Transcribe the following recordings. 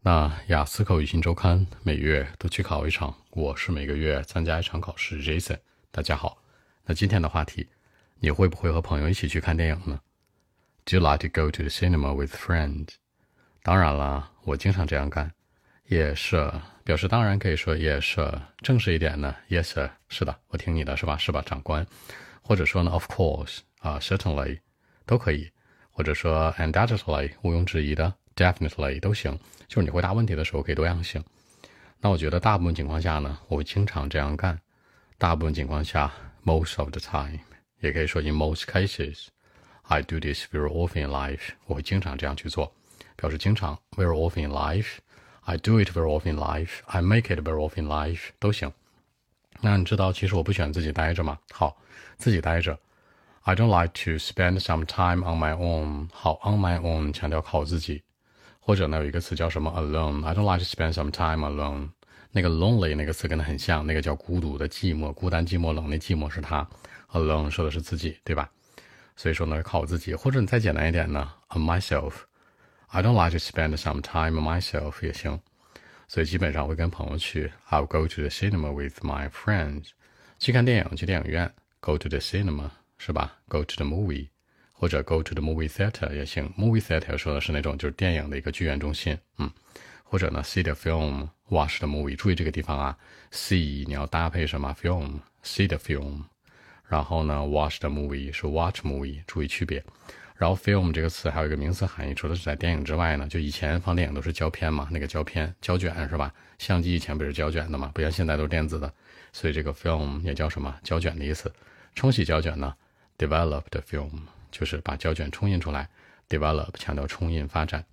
那雅思口语新周刊每月都去考一场，我是每个月参加一场考试。Jason，大家好。那今天的话题，你会不会和朋友一起去看电影呢？Do you like to go to the cinema with friends？当然啦，我经常这样干。Yes，表示当然可以说 Yes，正式一点呢，Yes，sir. 是的，我听你的，是吧？是吧，长官？或者说呢，Of course，啊，Certainly，都可以。或者说 Undoubtedly，毋庸置疑的。Definitely 都行，就是你回答问题的时候可以多样性。那我觉得大部分情况下呢，我会经常这样干。大部分情况下，most of the time，也可以说 in most cases，I do this very often in life。我会经常这样去做，表示经常 very often in life。I do it very often in life。I make it very often in life 都行。那你知道其实我不喜欢自己待着吗？好，自己待着。I don't like to spend some time on my own。好，on my own 强调靠自己。 或者呢，有一个词叫什么 alone，I don't like to spend some time alone。那个 lonely 那个词跟它很像，那个叫孤独的寂寞，孤单寂寞冷，那寂寞是它，alone 说的是自己，对吧？所以说呢，靠自己。或者你再简单一点呢，on myself，I don't like to spend some time on myself 也行。所以基本上会跟朋友去，I'll go to the cinema with my friends，去看电影，去电影院，go to the cinema 是吧？go to the movie。 或者 go to the movie theater 也行，movie theater 说的是那种就是电影的一个剧院中心，嗯，或者呢 see the film，watch the movie。注意这个地方啊，see 你要搭配什么 film，see the film，然后呢 watch the movie 是 watch movie，注意区别。然后 film 这个词还有一个名词含义，除了是在电影之外呢，就以前放电影都是胶片嘛，那个胶片胶卷是吧？相机以前不是胶卷的嘛，不像现在都是电子的，所以这个 film 也叫什么胶卷的意思。冲洗胶卷呢，developed film。就是把胶卷冲印出来，develop 强调冲印发展，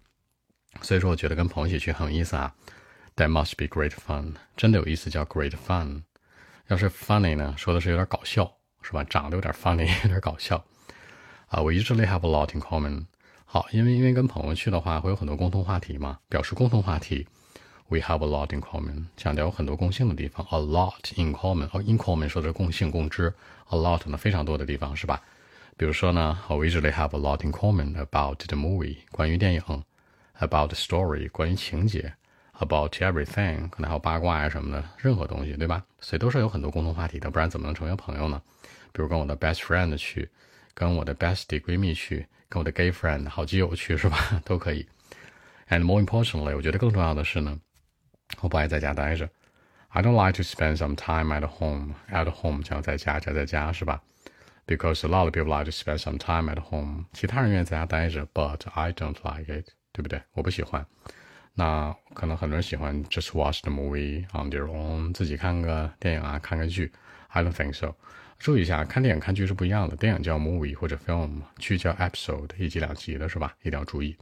所以说我觉得跟朋友一起去很有意思啊。That must be great fun，真的有意思叫 great fun。要是 funny 呢，说的是有点搞笑，是吧？长得有点 funny，有点搞笑。啊，We usually have a lot in common。好，因为因为跟朋友去的话，会有很多共同话题嘛，表示共同话题。We have a lot in common，强调有很多共性的地方。A lot in common，哦，in common 说的是共性共知，a lot 呢非常多的地方，是吧？比如说呢，I usually have a lot in common about the movie，关于电影；about the story，关于情节；about everything，可能还有八卦呀什么的，任何东西，对吧？所以都是有很多共同话题的，不然怎么能成为朋友呢？比如跟我的 best friend 去，跟我的 bestie 闺蜜去，跟我的 gay friend 好基友去，是吧？都可以。And more importantly，我觉得更重要的是呢，我不爱在家待着。I don't like to spend some time at home. At home 讲在家，宅在家，是吧 ？because a lot of people like to spend some time at home。其他人愿意在家待着，but I don't like it，对不对？我不喜欢。那可能很多人喜欢 just watch the movie on their own，自己看个电影啊，看个剧。I don't think so。注意一下，看电影看剧是不一样的。电影叫 movie 或者 film，剧叫 episode，一集两集的是吧？一定要注意。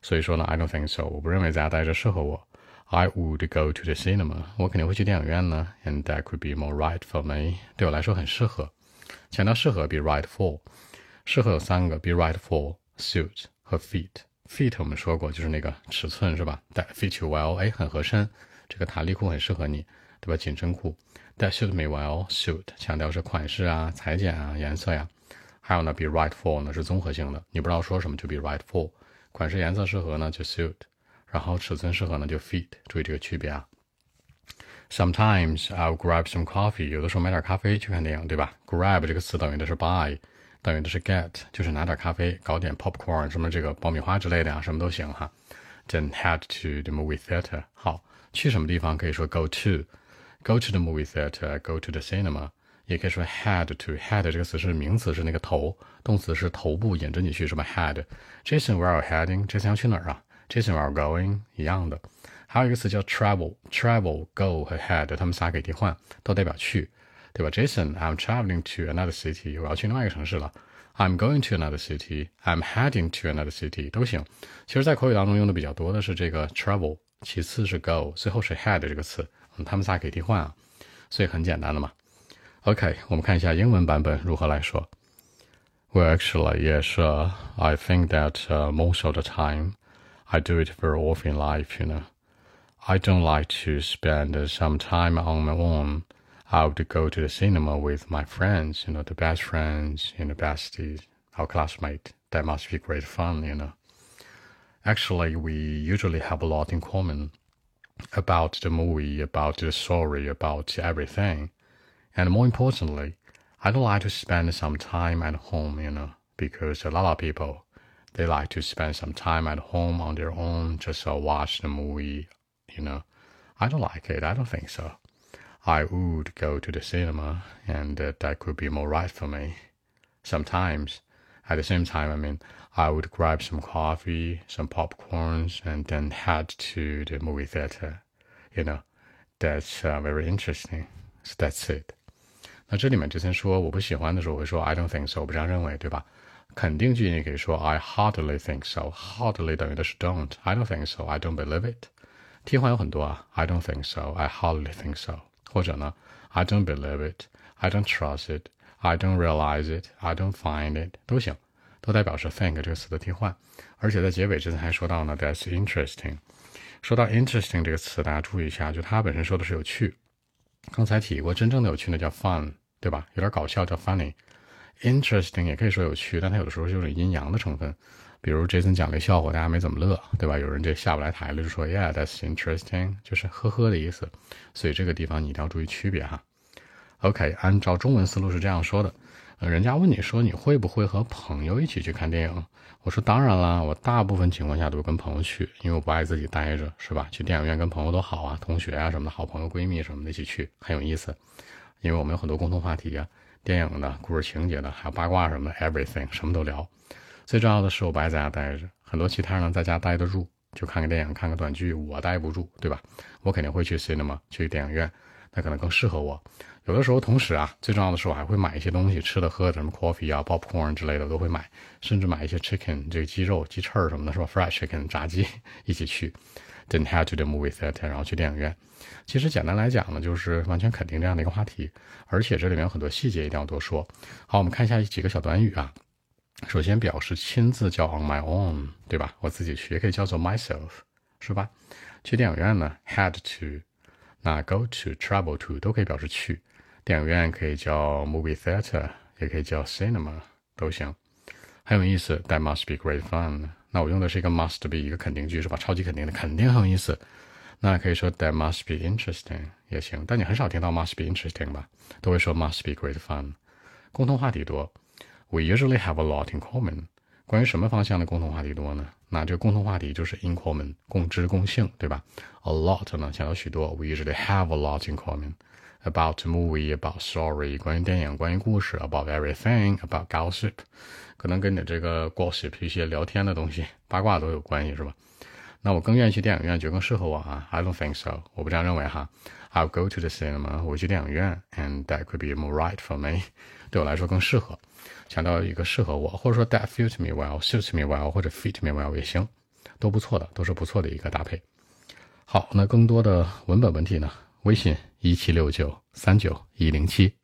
所以说呢，I don't think so。我不认为在家待着适合我。I would go to the cinema。我肯定会去电影院呢，and that could be more right for me。对我来说很适合。 强调适合 be right for，适合有三个 be right for suit 和 fit。fit 我们说过就是那个尺寸是吧？That fit you well，哎，很合身，这个弹力裤很适合你，对吧？紧身裤。That suit me well，suit 强调是款式啊、裁剪啊、颜色呀。还有呢，be right for 呢是综合性的，你不知道说什么就 be right for。款式颜色适合呢就 suit，然后尺寸适合呢就 fit，注意这个区别啊。Sometimes I'll grab some coffee，有的时候买点咖啡去看电影，对吧？Grab 这个词等于的是 buy，等于的是 get，就是拿点咖啡，搞点 popcorn，什么这个爆米花之类的呀，什么都行哈。Then head to the movie theater。好，去什么地方可以说 go to，go to the movie theater，go to the cinema，也可以说 head to。head 这个词是名词，是那个头，动词是头部引着你去，什么 head。Jason，where are you heading？Jason 要去哪儿啊？Jason，where are you going？一样的。 还有一个词叫 travel，travel go 和 head，他们仨可以替换，都代表去，对吧？Jason，I'm traveling to another city，我要去另外一个城市了。I'm going to another city，I'm heading to another city 都行。其实，在口语当中用的比较多的是这个 travel，其次是 go，最后是 head 这个词，嗯，他们仨可以替换啊，所以很简单的嘛。OK，我们看一下英文版本如何来说。Well, actually, yes, uh, I think that uh, most of the time I do it very often in life, you know. I don't like to spend some time on my own. I would go to the cinema with my friends, you know, the best friends, you know, besties, our classmate. That must be great fun, you know. Actually, we usually have a lot in common about the movie, about the story, about everything. And more importantly, I don't like to spend some time at home, you know, because a lot of people they like to spend some time at home on their own, just uh, watch the movie, you know. I don't like it. I don't think so. I would go to the cinema, and uh, that could be more right for me. Sometimes, at the same time, I mean, I would grab some coffee, some popcorns, and then head to the movie theater. You know, that's uh, very interesting. So that's it. 那这里面之前说我不喜欢的时候，我会说 I don't think so，我不这样认为，对吧？肯定句你可以说 I hardly think so，hardly 等于的是 don't，I don't think so，I don't believe it。 替换有很多啊，I don't think so，I hardly think so，或者呢，I don't believe it，I don't trust it，I don't realize it，I don't find it，都行，都代表是 think 这个词的替换。而且在结尾之前还说到呢，That's interesting。说到 interesting 这个词，大家注意一下，就它本身说的是有趣。刚才提过，真正的有趣呢叫 fun，对吧？有点搞笑叫 funny。interesting 也可以说有趣，但它有的时候是有点阴阳的成分。比如 Jason 讲个笑话，大家没怎么乐，对吧？有人就下不来台了，就说 Yeah, that's interesting，就是呵呵的意思。所以这个地方你一定要注意区别哈。OK，按照中文思路是这样说的。人家问你说你会不会和朋友一起去看电影？我说当然啦，我大部分情况下都是跟朋友去，因为我不爱自己待着，是吧？去电影院跟朋友都好啊，同学啊什么的好朋友、闺蜜什么的一起去，很有意思，因为我们有很多共同话题啊。电影的故事情节的，还有八卦什么的，everything 什么都聊。最重要的是，我不爱在家待着，很多其他人在家待得住，就看个电影、看个短剧，我待不住，对吧？我肯定会去 cinema 去电影院，那可能更适合我。有的时候，同时啊，最重要的是我还会买一些东西，吃的、喝的，什么 coffee 啊、popcorn 之类的都会买，甚至买一些 chicken 这个鸡肉、鸡翅什么的，是吧？fried chicken 炸鸡一起去。Then head to the movie theater，然后去电影院。其实简单来讲呢，就是完全肯定这样的一个话题，而且这里面有很多细节一定要多说。好，我们看一下几个小短语啊。首先表示亲自叫 on my own，对吧？我自己去，也可以叫做 myself，是吧？去电影院呢，had to，那 go to，travel to 都可以表示去。电影院可以叫 movie theater，也可以叫 cinema，都行。很有意思，That must be great fun。那我用的是一个 must be，一个肯定句是吧？超级肯定的，肯定很有意思。那可以说 that must be interesting 也行，但你很少听到 must be interesting 吧？都会说 must be great fun。共同话题多，we usually have a lot in common。关于什么方向的共同话题多呢？那这个共同话题就是 in common，共知共性，对吧？a lot 呢，想到许多，we usually have a lot in common。about movie, about story，关于电影，关于故事，about everything，about gossip，可能跟你这个 gossip 一些聊天的东西、八卦都有关系，是吧？那我更愿意去电影院，就更适合我啊。I don't think so，我不这样认为哈。I'll go to the cinema，我去电影院，and that could be more right for me，对我来说更适合。强调一个适合我，或者说 that fits me well，suits me well，或者 fit me well 也行，都不错的，都是不错的一个搭配。好，那更多的文本问题呢？微信一七六九三九一零七。